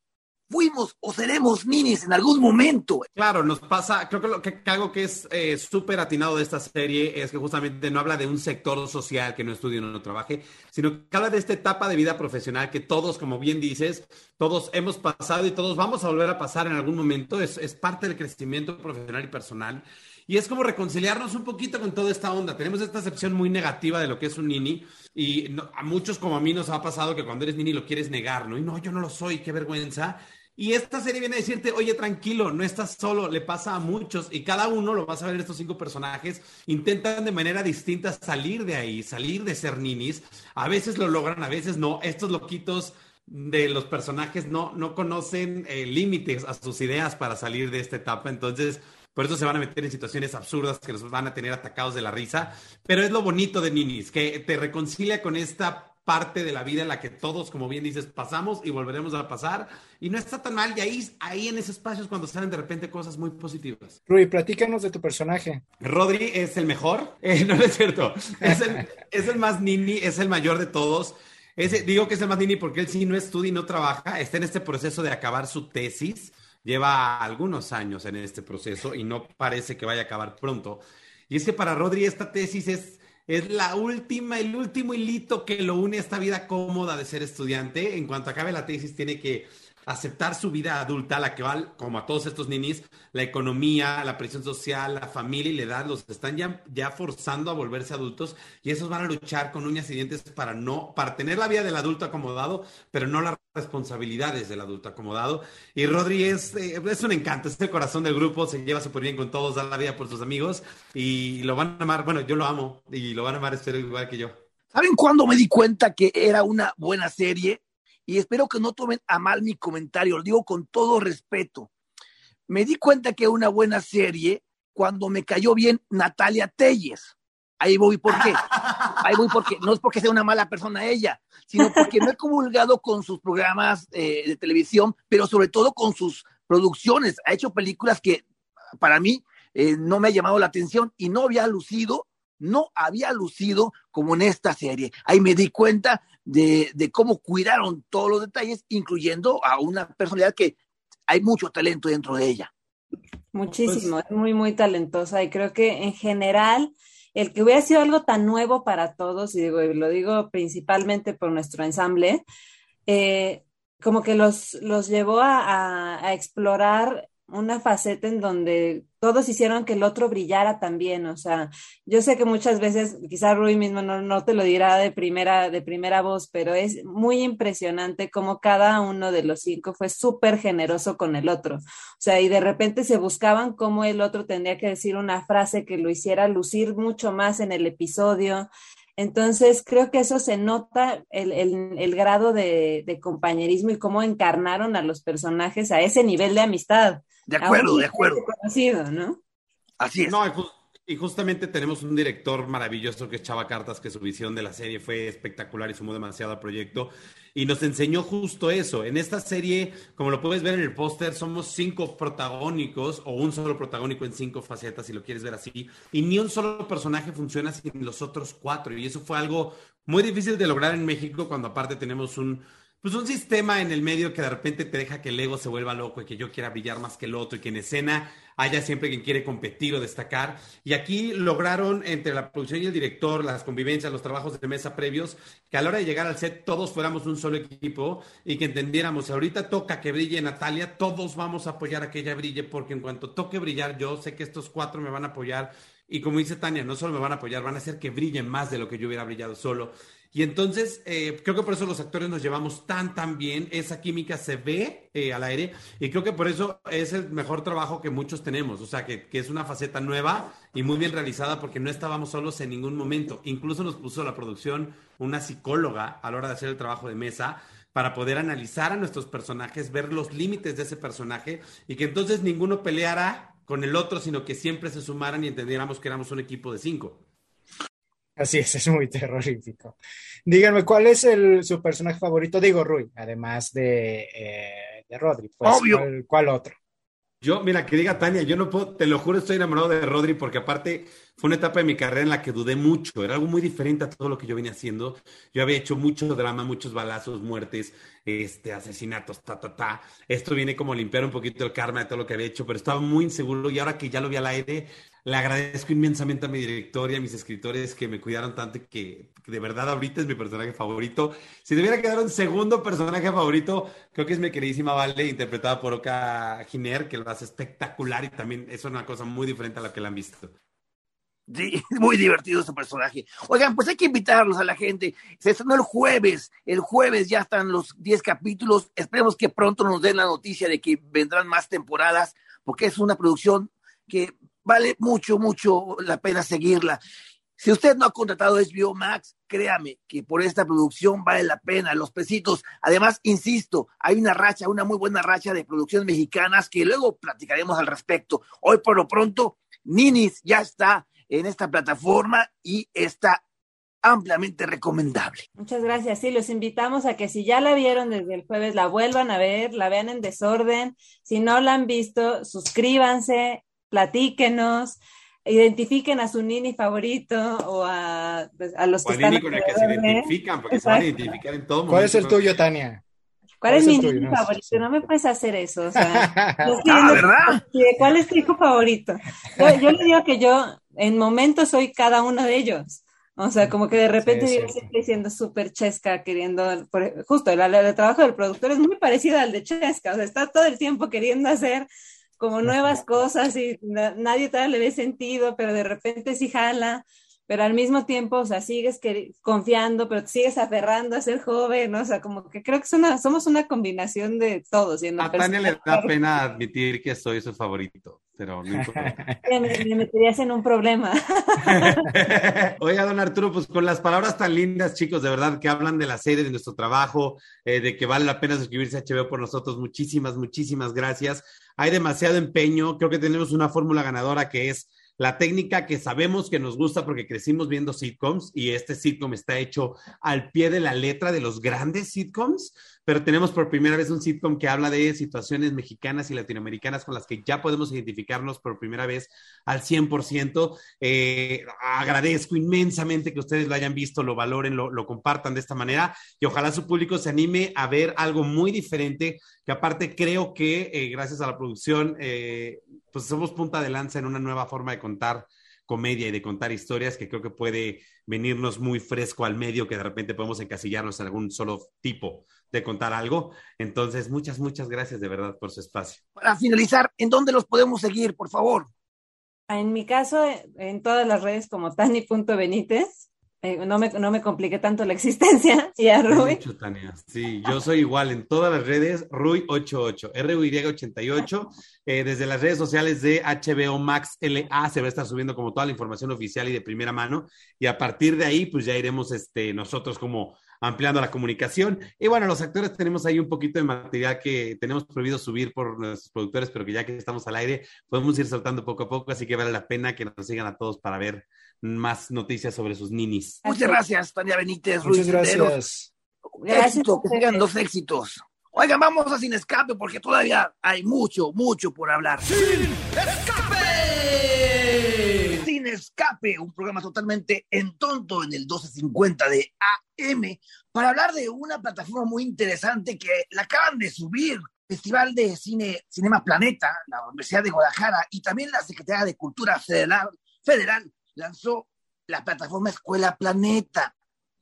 fuimos o seremos ninis en algún momento. Claro, nos pasa, creo que, lo, que algo que es eh, súper atinado de esta serie es que justamente no habla de un sector social que no estudie o no trabaje, sino que habla de esta etapa de vida profesional que todos, como bien dices, todos hemos pasado y todos vamos a volver a pasar en algún momento. Es, es parte del crecimiento profesional y personal. Y es como reconciliarnos un poquito con toda esta onda. Tenemos esta acepción muy negativa de lo que es un nini y a muchos como a mí nos ha pasado que cuando eres nini lo quieres negar, ¿no? Y no, yo no lo soy, qué vergüenza. Y esta serie viene a decirte, oye, tranquilo, no estás solo, le pasa a muchos y cada uno, lo vas a ver estos cinco personajes, intentan de manera distinta salir de ahí, salir de ser ninis. A veces lo logran, a veces no. Estos loquitos de los personajes no, no conocen eh, límites a sus ideas para salir de esta etapa. Entonces, por eso se van a meter en situaciones absurdas que los van a tener atacados de la risa. Pero es lo bonito de Ninis, que te reconcilia con esta parte de la vida en la que todos, como bien dices, pasamos y volveremos a pasar. Y no está tan mal. Y ahí, ahí en ese espacio es cuando salen de repente cosas muy positivas. Rui, platícanos de tu personaje. Rodri es el mejor. *laughs* Eh, no, no es cierto. Es el, es el más nini, es el mayor de todos. Ese, digo que es el más nini porque él sí no estudia y no trabaja. Está en este proceso de acabar su tesis lleva algunos años en este proceso y no parece que vaya a acabar pronto. Y es que para Rodri esta tesis es, es la última, el último hilito que lo une a esta vida cómoda de ser estudiante. En cuanto acabe la tesis, tiene que aceptar su vida adulta, la que va, como a todos estos ninis, la economía, la presión social, la familia y la edad, los están ya, ya forzando a volverse adultos y esos van a luchar con uñas y dientes para no, para tener la vida del adulto acomodado, pero no las responsabilidades del adulto acomodado. Y Rodri es, eh, es un encanto, es el corazón del grupo, se lleva súper bien con todos, da la vida por sus amigos y lo van a amar, bueno, yo lo amo y lo van a amar, espero igual que yo. ¿Saben cuándo me di cuenta que era una buena serie? Y espero que no tomen a mal mi comentario, lo digo con todo respeto. Me di cuenta que una buena serie cuando me cayó bien Natalia Telles. Ahí voy, ¿por qué? *laughs* Ahí voy porque no es porque sea una mala persona ella, sino porque me he comulgado con sus programas eh, de televisión, pero sobre todo con sus producciones. Ha hecho películas que para mí eh, no me ha llamado la atención y no había lucido, no había lucido como en esta serie. Ahí me di cuenta de, cómo cuidaron todos los detalles, incluyendo a una personalidad que hay mucho talento dentro de ella. Muchísimo, es muy, muy talentosa y creo que en general el que hubiera sido algo tan nuevo para todos, y digo, y lo digo principalmente por nuestro ensamble, eh, como que los, los llevó a explorar una faceta en donde todos hicieron que el otro brillara también, o sea, yo sé que muchas veces, quizá Rui mismo no, no, te lo dirá de primera, de primera voz, pero es muy impresionante cómo cada uno de los cinco fue súper generoso con el otro, o sea, y de repente se buscaban cómo el otro tendría que decir una frase que lo hiciera lucir mucho más en el episodio, entonces, creo que eso se nota el, el, grado de, compañerismo y cómo encarnaron a los personajes a ese nivel de amistad. De acuerdo, de acuerdo. Conocido, ¿no? Así es. No, y justamente tenemos un director maravilloso que es Chava Cartas, que su visión de la serie fue espectacular y sumó demasiado al proyecto. Y nos enseñó justo eso. En esta serie, como lo puedes ver en el póster, somos cinco protagónicos o un solo protagónico en cinco facetas, si lo quieres ver así. Y ni un solo personaje funciona sin los otros cuatro. Y eso fue algo muy difícil de lograr en México cuando aparte tenemos un pues un sistema en el medio que de repente te deja que el ego se vuelva loco y que yo quiera brillar más que el otro y que en escena haya siempre quien quiere competir o destacar. Y aquí lograron entre la producción y el director, las convivencias, los trabajos de mesa previos, que a la hora de llegar al set todos fuéramos un solo equipo y que entendiéramos, ahorita toca que brille Natalia, todos vamos a apoyar a que ella brille porque en cuanto toque brillar yo sé que estos cuatro me van a apoyar y como dice Tania, no solo me van a apoyar, van a hacer que brillen más de lo que yo hubiera brillado solo. Y entonces, eh, creo que por eso los actores nos llevamos tan, tan bien. Esa química se ve eh, al aire y creo que por eso es el mejor trabajo que muchos tenemos. O sea, que, que, es una faceta nueva y muy bien realizada porque no estábamos solos en ningún momento. Incluso nos puso la producción una psicóloga a la hora de hacer el trabajo de mesa para poder analizar a nuestros personajes, ver los límites de ese personaje y que entonces ninguno peleara con el otro, sino que siempre se sumaran y entendiéramos que éramos un equipo de cinco. Así es, *laughs* es muy terrorífico. Díganme, ¿cuál es el, su personaje favorito? Digo, Rui, además de, eh, de Rodri. Pues, Obvio. ¿cuál, ¿Cuál otro? Yo, mira, que diga Tania, yo no puedo, te lo juro, estoy enamorado de Rodri porque aparte fue una etapa de mi carrera en la que dudé mucho, era algo muy diferente a todo lo que yo venía haciendo. Yo había hecho mucho drama, muchos balazos, muertes, este, asesinatos, ta, ta, ta. Esto viene como limpiar un poquito el karma de todo lo que había hecho, pero estaba muy inseguro y ahora que ya lo vi al aire, le agradezco inmensamente a mi director y a mis escritores que me cuidaron tanto y que, que de verdad ahorita es mi personaje favorito. Si debiera quedar un segundo personaje favorito, creo que es mi queridísima Vale, interpretada por Oka Giner, que lo hace espectacular y también es una cosa muy diferente a la que la han visto. *laughs* Muy divertido su personaje. Oigan, pues hay que invitarlos a la gente. Se estrenó el jueves. El jueves ya están los 10 capítulos. Esperemos que pronto nos den la noticia de que vendrán más temporadas, porque es una producción que vale mucho, mucho la pena seguirla. Si usted no ha contratado HBO Max, créame que por esta producción vale la pena, los pesitos. Además, insisto, hay una racha, una muy buena racha de producciones mexicanas que luego platicaremos al respecto. Hoy por lo pronto, Ninis ya está en esta plataforma y está ampliamente recomendable. Muchas gracias. Sí, los invitamos a que si ya la vieron desde el jueves, la vuelvan a ver, la vean en desorden. Si no la han visto, suscríbanse, platíquenos, identifiquen a su nini favorito o a, pues, a los O que están. nini con el que se identifican, porque se van a identificar en todo momento. ¿Cuál es el tuyo, Tania? ¿Cuál es ¿Cuál mi el No, favorito? No me puedes hacer eso. O sea, *laughs* yo Ah, ¿verdad? *laughs* ¿Cuál es tu hijo favorito? Yo, yo le digo que yo en momentos soy cada uno de ellos. O sea, como que de repente Sí, yo sí. siempre siendo súper chesca, queriendo, por- justo el, el trabajo del productor es muy parecido al de chesca, o sea, está todo el tiempo queriendo hacer como nuevas cosas y na- nadie todavía le ve sentido, pero de repente sí jala, pero al mismo tiempo, o sea, sigues confiando, pero te sigues aferrando a ser joven, ¿no? O sea, como que creo que una, somos una combinación de todos. Y A Tania le da pena admitir que soy su favorito, pero no importa. *laughs* me, me meterías en un problema. *laughs* Oiga, don Arturo, pues con las palabras tan lindas, chicos, de verdad, que hablan de la serie, de nuestro trabajo, eh, de que vale la pena suscribirse a HBO por nosotros. Muchísimas, muchísimas gracias. Hay demasiado empeño. Creo que tenemos una fórmula ganadora que es la técnica que sabemos que nos gusta porque crecimos viendo sitcoms y este sitcom está hecho al pie de la letra de los grandes sitcoms, pero tenemos por primera vez un sitcom que habla de situaciones mexicanas y latinoamericanas con las que ya podemos identificarnos por primera vez al 100%. Eh, agradezco inmensamente que ustedes lo hayan visto, lo valoren, lo, compartan de esta manera y ojalá su público se anime a ver algo muy diferente, que aparte creo que eh, gracias a la producción, eh, pues somos punta de lanza en una nueva forma de contar comedia y de contar historias que creo que puede venirnos muy fresco al medio, que de repente podemos encasillarnos en algún solo tipo de contar algo. Entonces, muchas, muchas gracias de verdad por su espacio. Para finalizar, ¿en dónde los podemos seguir, por favor? En mi caso, en todas las redes como Tani.benítez, eh, no, me, no me compliqué tanto la existencia, *laughs* y a Rui. Mucho, Tania. Sí, yo soy igual en todas las redes, Rui88, RUY88, eh, desde las redes sociales de HBO Max LA se va a estar subiendo como toda la información oficial y de primera mano, y a partir de ahí, pues ya iremos este, nosotros como ampliando la comunicación. Y bueno, los actores tenemos ahí un poquito de material que tenemos prohibido subir por nuestros productores, pero que ya que estamos al aire, podemos ir soltando poco a poco, así que vale la pena que nos sigan a todos para ver más noticias sobre sus ninis. Muchas gracias, Tania Benítez, Muchas Ruiz gracias. Éxito, sigan los éxitos. Oigan, vamos a Sin Escape porque todavía hay mucho, mucho por hablar. ¡Escape! Escape, un programa totalmente en tonto en el 1250 de AM para hablar de una plataforma muy interesante que la acaban de subir. Festival de Cine Cinema Planeta, la Universidad de Guadalajara y también la Secretaría de Cultura Federal, Federal lanzó la plataforma Escuela Planeta,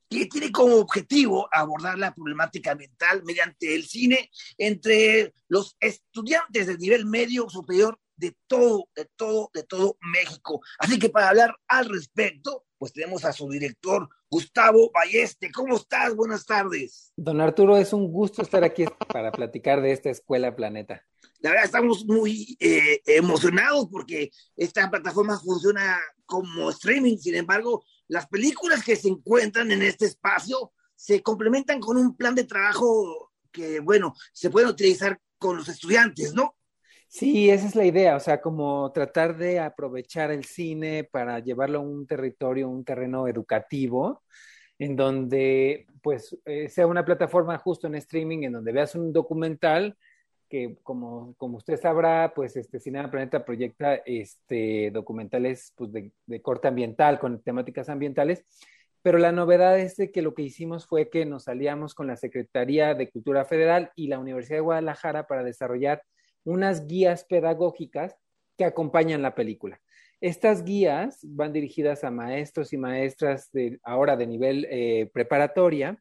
que tiene como objetivo abordar la problemática ambiental mediante el cine entre los estudiantes de nivel medio superior de todo, de todo, de todo México. Así que para hablar al respecto, pues tenemos a su director, Gustavo Balleste. ¿Cómo estás? Buenas tardes. Don Arturo, es un gusto estar aquí para platicar de esta escuela Planeta. La verdad, estamos muy eh, emocionados porque esta plataforma funciona como streaming. Sin embargo, las películas que se encuentran en este espacio se complementan con un plan de trabajo que, bueno, se puede utilizar con los estudiantes, ¿no? Sí, esa es la idea, o sea, como tratar de aprovechar el cine para llevarlo a un territorio, un terreno educativo, en donde pues eh, sea una plataforma justo en streaming, en donde veas un documental que como, como usted sabrá, pues este Cinema Planeta proyecta este, documentales pues, de, de corte ambiental, con temáticas ambientales, pero la novedad es de que lo que hicimos fue que nos aliamos con la Secretaría de Cultura Federal y la Universidad de Guadalajara para desarrollar unas guías pedagógicas que acompañan la película. Estas guías van dirigidas a maestros y maestras de, ahora de nivel eh, preparatoria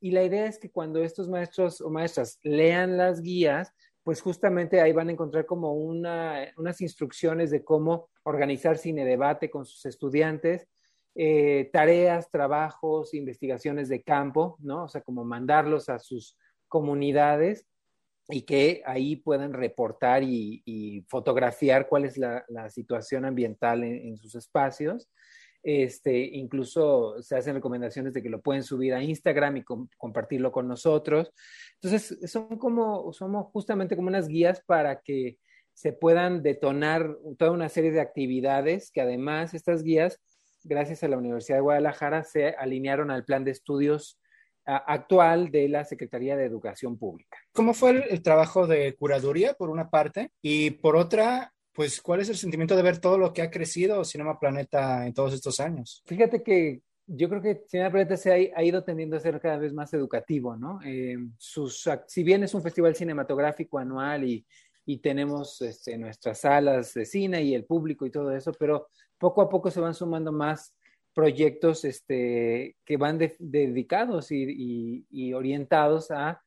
y la idea es que cuando estos maestros o maestras lean las guías, pues justamente ahí van a encontrar como una, unas instrucciones de cómo organizar cine debate con sus estudiantes, eh, tareas, trabajos, investigaciones de campo, ¿no? O sea, como mandarlos a sus comunidades y que ahí puedan reportar y, fotografiar cuál es la, situación ambiental en, en, sus espacios. Este, incluso se hacen recomendaciones de que lo pueden subir a Instagram y com compartirlo con nosotros. Entonces, son como, somos justamente como unas guías para que se puedan detonar toda una serie de actividades que además estas guías, gracias a la Universidad de Guadalajara, se alinearon al plan de estudios actual de la Secretaría de Educación Pública. ¿Cómo fue el, el, trabajo de curaduría, por una parte? Y por otra, pues, ¿cuál es el sentimiento de ver todo lo que ha crecido Cinema Planeta en todos estos años? Fíjate que yo creo que Cinema Planeta se ha, ha ido tendiendo a ser cada vez más educativo, ¿no? Eh, sus, si bien es un festival cinematográfico anual y, y tenemos este, nuestras salas de cine y el público y todo eso, pero poco a poco se van sumando más proyectos este, que van de, dedicados y, y, y orientados a,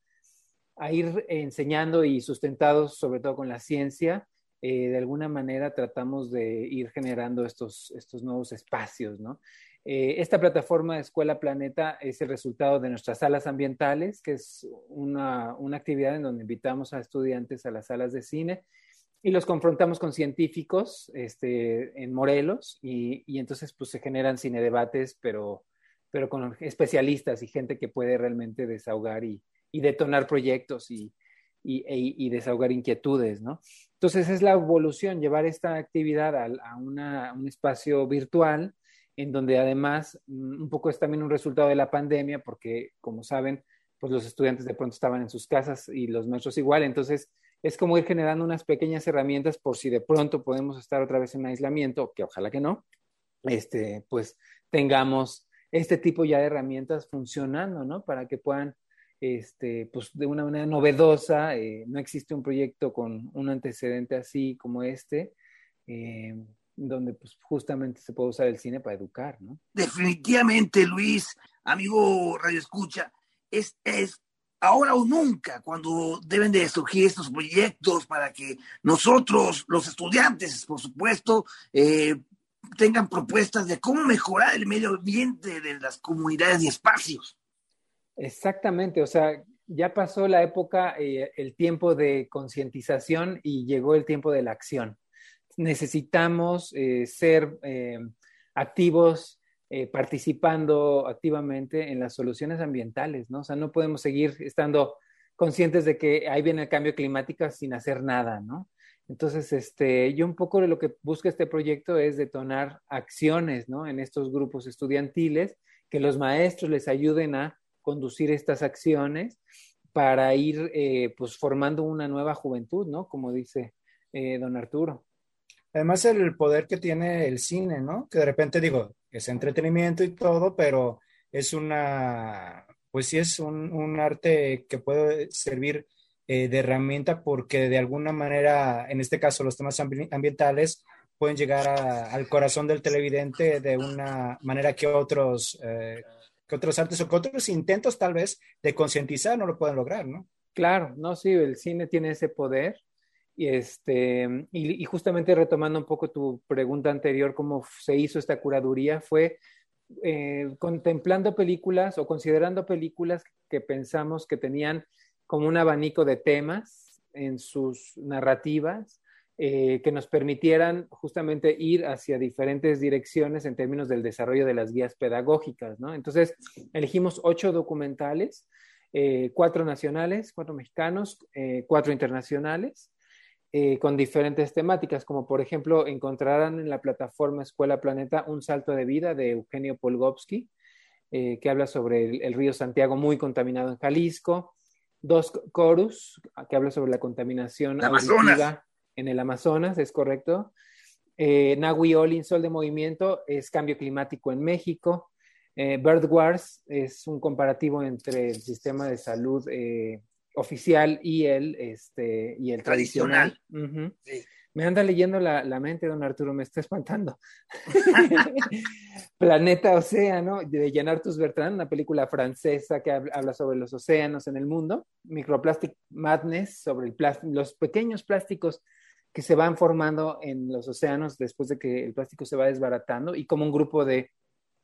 a, ir enseñando y sustentados sobre todo con la ciencia. Eh, de alguna manera tratamos de ir generando estos, estos nuevos espacios, ¿no? Eh, esta plataforma Escuela Planeta es el resultado de nuestras salas ambientales, que es una, una actividad en donde invitamos a estudiantes a las salas de cine y los confrontamos con científicos este, en Morelos y, y, entonces pues se generan cine debates, pero, pero con especialistas y gente que puede realmente desahogar y, y detonar proyectos y, y, y, desahogar inquietudes, ¿no? Entonces es la evolución, llevar esta actividad a, una, un espacio virtual en donde además un poco es también un resultado de la pandemia, porque como saben, pues los estudiantes de pronto estaban en sus casas y los maestros igual, entonces es como ir generando unas pequeñas herramientas por si de pronto podemos estar otra vez en aislamiento, que ojalá que no, este, pues tengamos este tipo ya de herramientas funcionando, ¿no? Para que puedan, este, pues de una manera novedosa, eh, no existe un proyecto con un antecedente así como este, eh, donde pues justamente se puede usar el cine para educar, ¿no? Definitivamente, Luis, amigo Radio Escucha, es, es ahora o nunca cuando deben de surgir estos proyectos para que nosotros, los estudiantes, por supuesto, eh, tengan propuestas de cómo mejorar el medio ambiente de las comunidades y espacios. Exactamente, o sea, ya pasó la época, eh, el tiempo de concientización y llegó el tiempo de la acción. Necesitamos eh, ser activos eh, participando activamente en las soluciones ambientales, ¿no? O sea, no podemos seguir estando conscientes de que ahí viene el cambio climático sin hacer nada, ¿no? Entonces, este, yo un poco de lo que busca este proyecto es detonar acciones, ¿no? En estos grupos estudiantiles, que los maestros les ayuden a conducir estas acciones para ir, eh, pues, formando una nueva juventud, ¿no? Como dice eh, don Arturo. Además, el poder que tiene el cine, ¿no? Que de repente digo, es entretenimiento y todo, pero es una, pues sí es un, un arte que puede servir eh, de herramienta porque de alguna manera, en este caso, los temas ambientales pueden llegar a, al corazón del televidente de una manera que otros, eh, que otros artes o que otros intentos tal vez de concientizar no lo pueden lograr, ¿no? Claro, no, sí, el cine tiene ese poder y, este, y, justamente retomando un poco tu pregunta anterior, cómo se hizo esta curaduría, fue eh, contemplando películas o considerando películas que pensamos que tenían como un abanico de temas en sus narrativas eh, que nos permitieran justamente ir hacia diferentes direcciones en términos del desarrollo de las guías pedagógicas, ¿no? Entonces, elegimos ocho documentales, eh, cuatro nacionales, cuatro mexicanos, cuatro internacionales, con diferentes temáticas, como por ejemplo, encontrarán en la plataforma Escuela Planeta un salto de vida de Eugenio Polgovsky, que habla sobre el, el río Santiago muy contaminado en Jalisco, dos Chorus, que habla sobre la contaminación auditiva en el Amazonas, es correcto. Eh, Nahui Olin, Sol de Movimiento, es cambio climático en México. Eh, Bird Wars es un comparativo entre el sistema de salud eh, oficial y el, este, y el tradicional. Me anda leyendo la, la, mente, don Arturo, me está espantando. *laughs* Planeta Océano, de Tus Bertrand, una película francesa que habla sobre los océanos en el mundo. Microplastic Madness, sobre el los pequeños plásticos que se van formando en los océanos después de que el plástico se va desbaratando y como un grupo de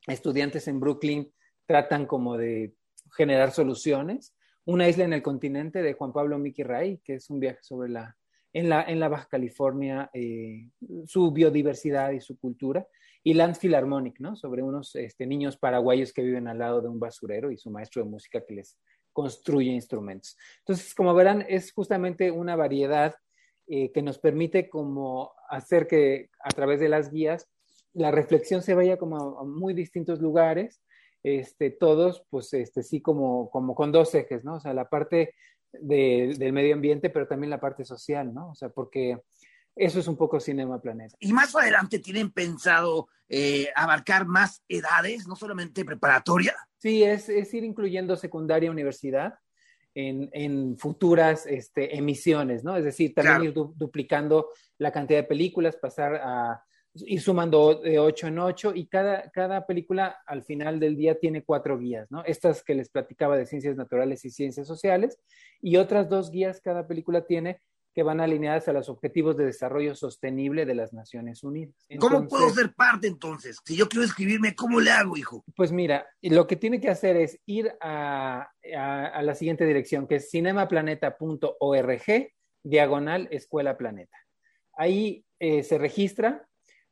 estudiantes en Brooklyn tratan como de generar soluciones. Una isla en el continente de Juan Pablo Miki Ray, que es un viaje sobre la, en la, en la Baja California, eh, su biodiversidad y su cultura. Y Land Philharmonic, ¿no? Sobre unos este, niños paraguayos que viven al lado de un basurero y su maestro de música que les construye instrumentos. Entonces, como verán, es justamente una variedad eh, que nos permite como hacer que a través de las guías la reflexión se vaya como a, muy distintos lugares, este, todos pues este, sí como, como con dos ejes, ¿no? O sea, la parte de, del medio ambiente, pero también la parte social, ¿no? O sea, porque eso es un poco Cinema Planeta. Y más adelante tienen pensado eh, abarcar más edades, no solamente preparatoria. Sí, es, es ir incluyendo secundaria, universidad en, futuras este, emisiones, ¿no? Es decir, también ir duplicando la cantidad de películas, pasar a ir sumando de ocho en ocho y cada, cada película al final del día tiene cuatro guías, ¿no? Estas que les platicaba de ciencias naturales y ciencias sociales y otras dos guías cada película tiene que van alineadas a los objetivos de desarrollo sostenible de las Naciones Unidas. ¿Cómo puedo ser parte entonces? Si yo quiero escribirme, ¿cómo le hago, hijo? Pues mira, lo que tiene que hacer es ir a, la siguiente dirección, que es cinemaplaneta.org, diagonal Escuela Planeta. Ahí eh, se registra,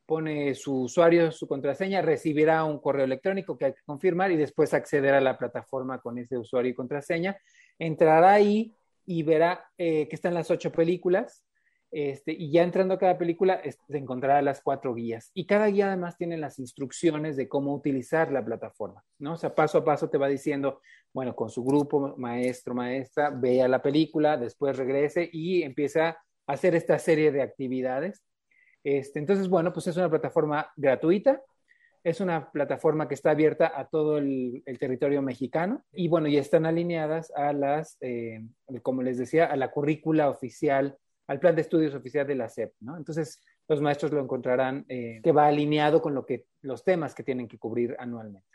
pone su usuario, su contraseña, recibirá un correo electrónico que hay que confirmar y después acceder a la plataforma con ese usuario y contraseña. Entrará ahí y verá eh, que están las ocho películas. Este, y ya entrando a cada película se encontrará las cuatro guías. Y cada guía además tiene las instrucciones de cómo utilizar la plataforma, ¿no? O sea, paso a paso te va diciendo, bueno, con su grupo, maestro, maestra, vea la película, después regrese y empieza a hacer esta serie de actividades. Este, entonces, bueno, pues es una plataforma gratuita, es una plataforma que está abierta a todo el, territorio mexicano y bueno, ya están alineadas a las, eh, como les decía, a la currícula oficial, al plan de estudios oficial de la SEP, ¿no? Entonces, los maestros lo encontrarán eh, que va alineado con lo que, los temas que tienen que cubrir anualmente.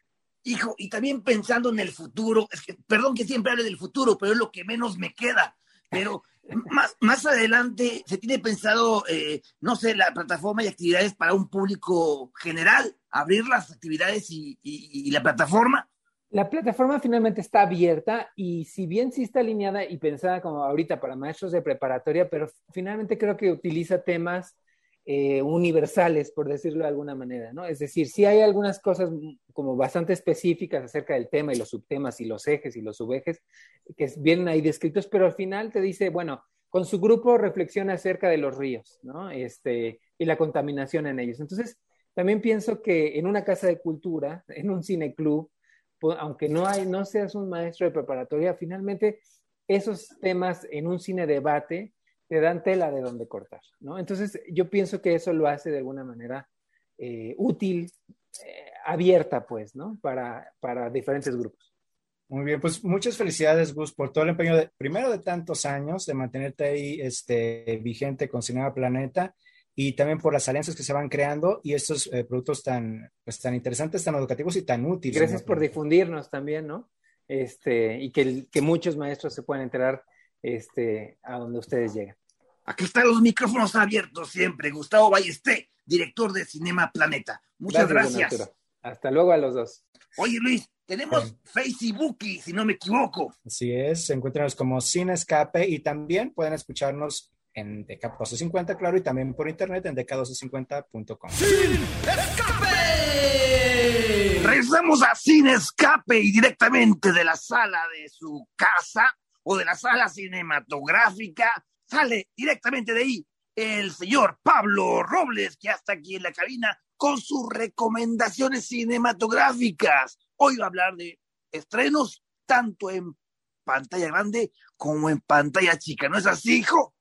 Hijo, y también pensando en el futuro, es que, perdón que siempre hable del futuro, pero es lo que menos me queda. Pero más, más adelante se tiene pensado, eh, no sé, la plataforma y actividades para un público general, abrir las actividades y, la plataforma. La plataforma finalmente está abierta y si bien sí está alineada y pensada como ahorita para maestros de preparatoria, pero finalmente creo que utiliza temas eh, universales, por decirlo de alguna manera, ¿no? Es decir, sí hay algunas cosas como bastante específicas acerca del tema y los subtemas y los ejes y los subejes que vienen ahí descritos, pero al final te dice, bueno, con su grupo reflexiona acerca de los ríos, ¿no? Este, y la contaminación en ellos. Entonces, también pienso que en una casa de cultura, *laughs* en un cine club, aunque no, hay, no seas un maestro de preparatoria, finalmente esos temas en un cine debate te dan tela de donde cortar, ¿no? Entonces, yo pienso que eso lo hace de alguna manera eh, útil, eh, abierta, pues, ¿no? Para, para diferentes grupos. Muy bien, pues muchas felicidades, Gus, por todo el empeño, de, primero de tantos años, de mantenerte ahí este, vigente con Cinema Planeta y también por las alianzas que se van creando y estos eh, productos tan, pues, tan interesantes, tan educativos y tan útiles. Gracias por difundirnos también, ¿no? Este, y que, que muchos maestros se puedan enterar este, a donde ustedes llegan. Aquí están los micrófonos abiertos siempre. Gustavo Ballesté, director de Cinema Planeta. Muchas gracias. Hasta luego a los dos. Oye, Luis, tenemos Facebook, si no me equivoco. Así es, encuéntranos como Sin Escape y también pueden escucharnos en DK1250, claro, y también por internet en dk1250.com. ¡Sin Escape! Regresamos a Sin Escape y directamente de la sala de su casa o de la sala cinematográfica, sale directamente de ahí el señor Pablo Robles, que ya está aquí en la cabina con sus recomendaciones cinematográficas. Hoy va a hablar de estrenos tanto en pantalla grande como en pantalla chica. ¿No es así, hijo?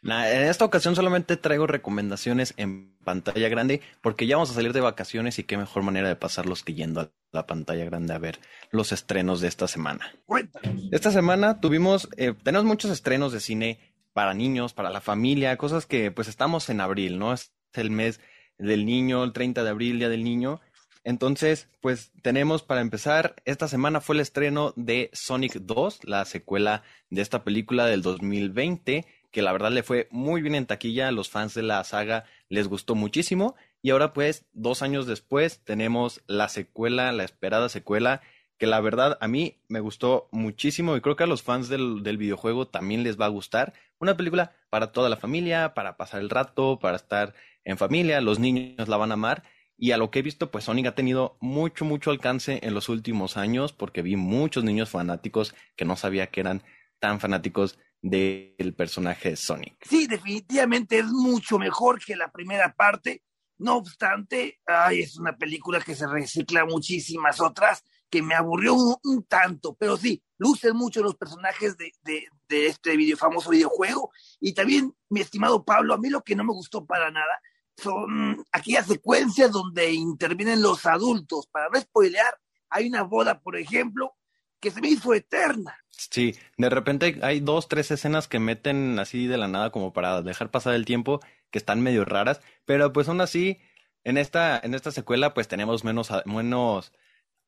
Nah, en esta ocasión solamente traigo recomendaciones en pantalla grande porque ya vamos a salir de vacaciones y qué mejor manera de pasarlos que yendo a la pantalla grande a ver los estrenos de esta semana. Cuéntanos. Esta semana tuvimos, eh, tenemos muchos estrenos de cine para niños, para la familia, cosas que pues estamos en abril, ¿no? Es el mes del niño, el 30 de abril, Día del Niño. Entonces, pues tenemos para empezar, esta semana fue el estreno de Sonic 2, la secuela de esta película del 2020 que la verdad le fue muy bien en taquilla, a los fans de la saga les gustó muchísimo y ahora pues dos años después tenemos la secuela, la esperada secuela, que la verdad a mí me gustó muchísimo y creo que a los fans del, del videojuego también les va a gustar. Una película para toda la familia, para pasar el rato, para estar en familia, los niños la van a amar. Y a lo que he visto, pues Sonic ha tenido mucho, mucho alcance en los últimos años, porque vi muchos niños fanáticos que no sabía que eran tan fanáticos del personaje de Sonic. Sí, definitivamente es mucho mejor que la primera parte. No obstante, ay, es una película que se recicla muchísimas otras me aburrió un, tanto, pero sí, lucen mucho los personajes de, este video, famoso videojuego. Y también, mi estimado Pablo, a mí lo que no me gustó para nada son aquellas secuencias donde intervienen los adultos. Para no spoilear, hay una boda, por ejemplo, que se me hizo eterna. Sí, de repente hay dos, tres escenas que meten así de la nada como para dejar pasar el tiempo, que están medio raras, pero pues aún así, en esta, en esta secuela pues tenemos menos, menos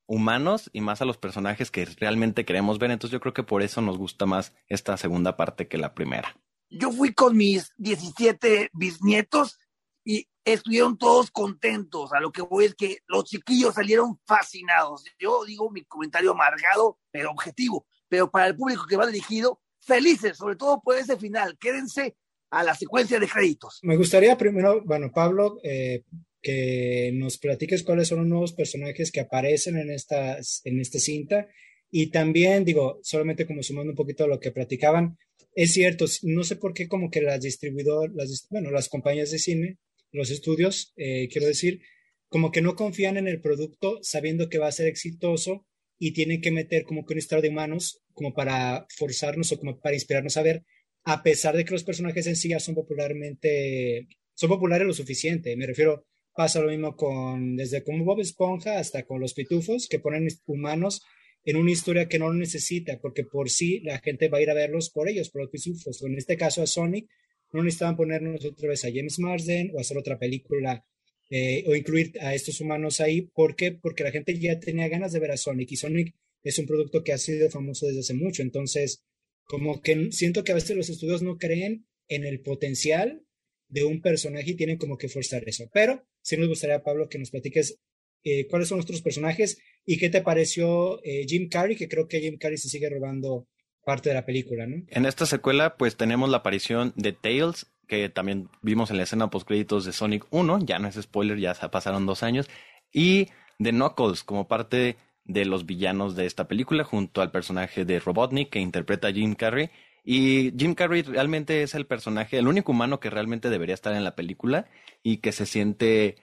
humanos y más a los personajes que realmente queremos ver, entonces yo creo que por eso nos gusta más esta segunda parte que la primera. Yo fui con mis 17 bisnietos y estuvieron todos contentos. A lo que voy es que los chiquillos salieron fascinados. Yo digo mi comentario amargado, pero objetivo. Pero para el público que va dirigido, felices, sobre todo por ese final. Quédense a la secuencia de créditos. Me gustaría primero, bueno, Pablo, eh, que nos platiques cuáles son los nuevos personajes que aparecen en esta, en esta cinta. Y también, digo, solamente como sumando un poquito a lo que platicaban, es cierto, no sé por qué como que las distribuidoras, las, bueno, las compañías de cine los estudios, eh, quiero decir, como que no confían en el producto sabiendo que va a ser exitoso y tienen que meter como que un estado de humanos como para forzarnos o como para inspirarnos a ver, a pesar de que los personajes en sí ya son popularmente, son populares lo suficiente. Me refiero, pasa lo mismo con, desde como Bob Esponja hasta con los pitufos, que ponen humanos en una historia que no necesita, porque por sí la gente va a ir a verlos por ellos, por los pitufos. En este caso a Sonic, no necesitaban ponernos otra vez a James Marsden o hacer otra película eh, o incluir a estos humanos ahí. ¿Por? Porque la gente ya tenía ganas de ver a Sonic y Sonic es un producto que ha sido famoso desde hace mucho. Entonces, como que siento que a veces los estudios no creen en el potencial de un personaje y tienen como que forzar eso. Pero sí nos gustaría, Pablo, que nos platiques eh, cuáles son nuestros personajes y qué te pareció eh, Jim Carrey, que creo que Jim Carrey se sigue robando parte de la película. En esta secuela, pues tenemos la aparición de Tails, que también vimos en la escena post créditos de Sonic 1, ya no es spoiler, ya pasaron dos años, y de Knuckles como parte de los villanos de esta película, junto al personaje de Robotnik que interpreta Jim Carrey. Y Jim Carrey realmente es el personaje, el único humano que realmente debería estar en la película y que se siente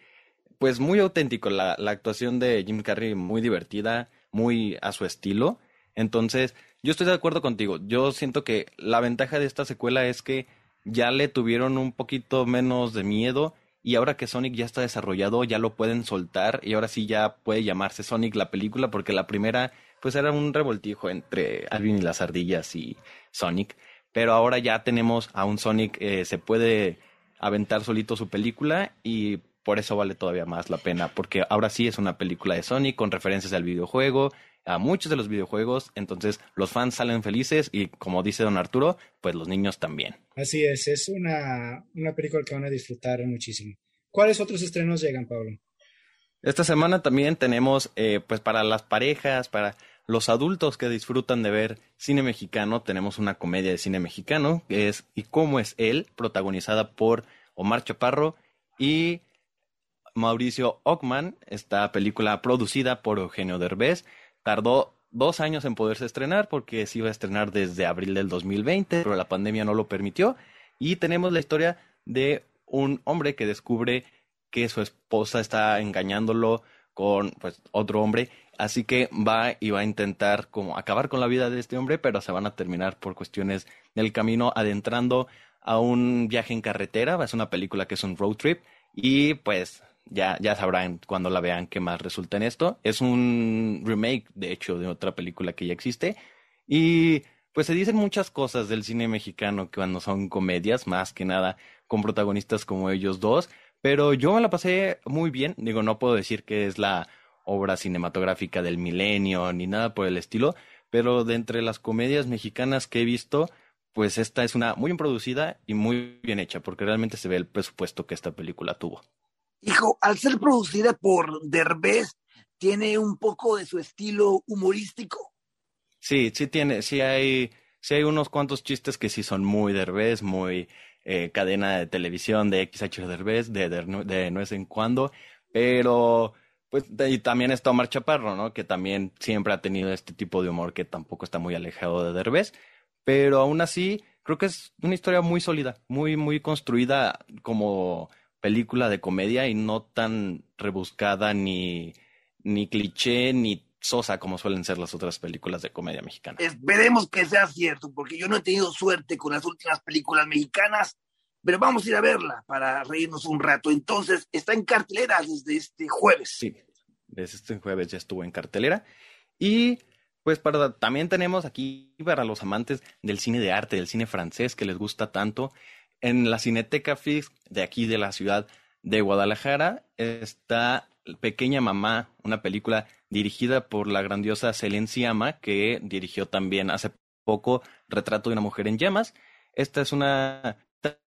pues muy auténtico. La, actuación de Jim Carrey muy divertida, muy a su estilo. Entonces, yo estoy de acuerdo contigo. Yo siento que la ventaja de esta secuela es que ya le tuvieron un poquito menos de miedo y ahora que Sonic ya está desarrollado ya lo pueden soltar y ahora sí ya puede llamarse Sonic la película porque la primera pues era un revoltijo entre Alvin y las ardillas y Sonic, pero ahora ya tenemos a un Sonic eh, se puede aventar solito su película y por eso vale todavía más la pena porque ahora sí es una película de Sonic con referencias al videojuego a muchos de los videojuegos, entonces los fans salen felices y como dice don Arturo, pues los niños también. Así es, es una, una película que van a disfrutar muchísimo. ¿Cuáles otros estrenos llegan, Pablo? Esta semana también tenemos, eh, pues para las parejas, para los adultos que disfrutan de ver cine mexicano, tenemos una comedia de cine mexicano que es ¿Y cómo es él? protagonizada por Omar Chaparro y Mauricio Ockman. Esta película producida por Eugenio Derbez tardó dos años en poderse estrenar porque se iba a estrenar desde abril del 2020, pero la pandemia no lo permitió. Y tenemos la historia de un hombre que descubre que su esposa está engañándolo con pues otro hombre, así que va y va a intentar como acabar con la vida de este hombre, pero se van a terminar por cuestiones del camino adentrando a un viaje en carretera, es una película que es un road trip y pues ya, ya sabrán cuando la vean qué más resulta en esto. Es un remake, de hecho, de otra película que ya existe. Y pues se dicen muchas cosas del cine mexicano que cuando son comedias, más que nada con protagonistas como ellos dos. Pero yo me la pasé muy bien. Digo, no puedo decir que es la obra cinematográfica del milenio ni nada por el estilo. Pero de entre las comedias mexicanas que he visto, pues esta es una muy bien producida y muy bien hecha, porque realmente se ve el presupuesto que esta película tuvo. Hijo, al ser producida por Derbez, ¿tiene un poco de su estilo humorístico? Sí, sí tiene, sí hay, sí hay unos cuantos chistes que sí son muy Derbez, muy eh, cadena de televisión de XH Derbez, de, de, de no vez en cuando, pero pues y también está Omar Chaparro, ¿no? Que también siempre ha tenido este tipo de humor que tampoco está muy alejado de Derbez, pero aún así creo que es una historia muy sólida, muy, muy construida como película de comedia y no tan rebuscada ni, ni cliché ni sosa como suelen ser las otras películas de comedia mexicana. Esperemos que sea cierto, porque yo no he tenido suerte con las últimas películas mexicanas, pero vamos a ir a verla para reírnos un rato. Entonces, está en cartelera desde este jueves. Sí, este jueves ya estuvo en cartelera. Y pues para, también tenemos aquí para los amantes del cine de arte, del cine francés que les gusta tanto, en la Cineteca Fix de aquí de la ciudad de Guadalajara está Pequeña Mamá, una película dirigida por la grandiosa Céline Sciamma, que dirigió también hace poco Retrato de una mujer en llamas. Esta es una...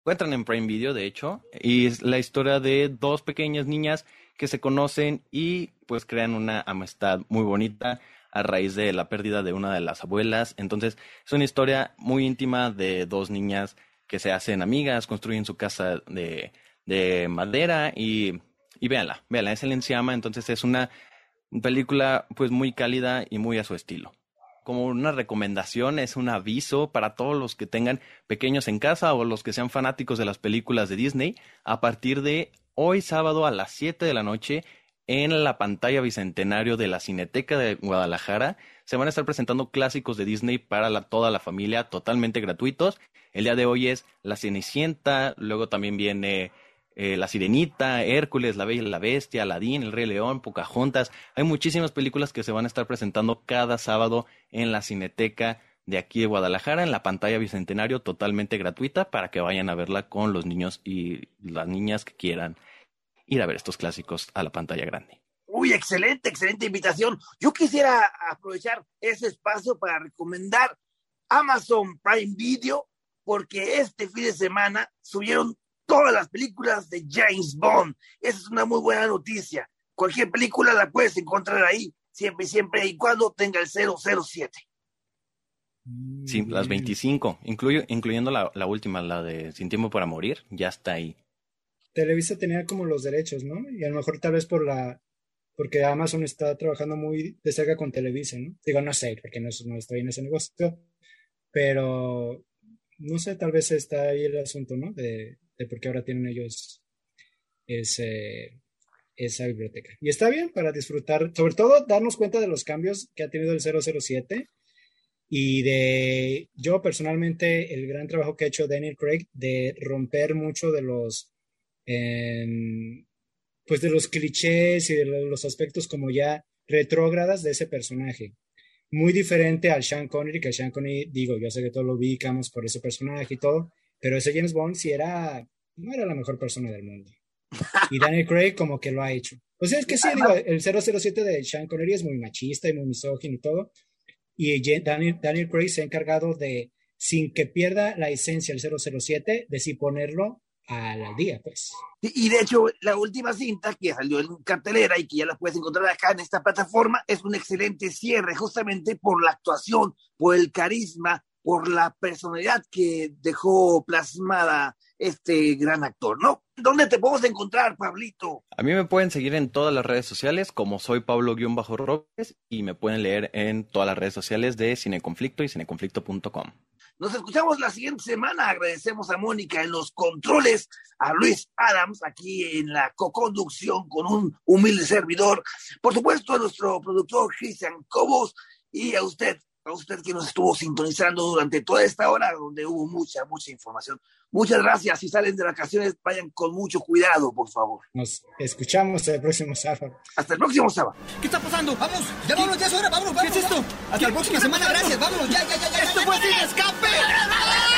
encuentran en Prime Video, de hecho, y es la historia de dos pequeñas niñas que se conocen y pues crean una amistad muy bonita a raíz de la pérdida de una de las abuelas. Entonces, es una historia muy íntima de dos niñas que se hacen amigas, construyen su casa de, de madera y y véanla, véanla, es el Enciama, entonces es una película pues muy cálida y muy a su estilo. Como una recomendación, es un aviso para todos los que tengan pequeños en casa o los que sean fanáticos de las películas de Disney, a partir de hoy sábado a las 7 de la noche en la pantalla bicentenario de la Cineteca de Guadalajara se van a estar presentando clásicos de Disney para toda la familia totalmente gratuitos. El día de hoy es La Cenicienta, luego también viene eh, la Sirenita, Hércules, La Bella y la Bestia, Aladín, El Rey León, Pocahontas. Hay muchísimas películas que se van a estar presentando cada sábado en la Cineteca de aquí de Guadalajara, en la pantalla bicentenario, totalmente gratuita, para que vayan a verla con los niños y las niñas que quieran ir a ver estos clásicos a la pantalla grande. Uy, excelente, excelente invitación. Yo quisiera aprovechar ese espacio para recomendar Amazon Prime Video, porque este fin de semana subieron todas las películas de James Bond. Esa es una muy buena noticia. Cualquier película la puedes encontrar ahí, siempre siempre y cuando tenga el 007. Sí, las 25, incluyendo la, la, última, la de Sin Tiempo para Morir, ya está ahí. Televisa tenía como los derechos, ¿no? Y a lo mejor tal vez por la, porque Amazon está trabajando muy de cerca con Televisa, ¿no? Digo, no sé, porque no, no estoy en ese negocio, pero no sé, tal vez está ahí el asunto, ¿no? De, de por qué ahora tienen ellos ese, esa biblioteca. Y está bien para disfrutar, sobre todo darnos cuenta de los cambios que ha tenido el 007 y de yo personalmente el gran trabajo que ha hecho Daniel Craig de romper mucho de los pues de los clichés y de los aspectos como ya retrógradas de ese personaje. Muy diferente al Sean Connery, que Sean Connery, digo, yo sé que todos lo ubicamos por ese personaje y todo, pero ese James Bond sí era, no era la mejor persona del mundo. Y Daniel Craig como que lo ha hecho. O sea, es que sí, digo, el 007 de Sean Connery es muy machista y muy misógino y todo. Y Daniel, Daniel Craig se ha encargado de, sin que pierda la esencia del 007, de sí ponerlo al día, pues. Y, de hecho, la última cinta que salió en cartelera y que ya la puedes encontrar acá en esta plataforma es un excelente cierre, justamente por la actuación, por el carisma, por la personalidad que dejó plasmada este gran actor, ¿no? ¿Dónde te podemos encontrar, Pablito? A mí me pueden seguir en todas las redes sociales como soy Pablo-Robles y me pueden leer en todas las redes sociales de Cineconflicto y cineconflicto.com. Nos escuchamos la siguiente semana. Agradecemos a Mónica en los controles, a Luis Adams aquí en la co-conducción con un humilde servidor. Por supuesto, a nuestro productor Cristian Cobos y a usted, a usted que nos estuvo sintonizando durante toda esta hora donde hubo mucha, mucha información. Muchas gracias. Si salen de vacaciones, vayan con mucho cuidado, por favor. Nos escuchamos el próximo sábado. Hasta el próximo sábado. ¿Qué está pasando? Vamos, ya vámonos, ya es hora, vámonos, vámonos. ¿Qué es esto? Hasta la próxima semana, gracias, vámonos, ya, ya, ya, ya. Esto fue Sin Escape.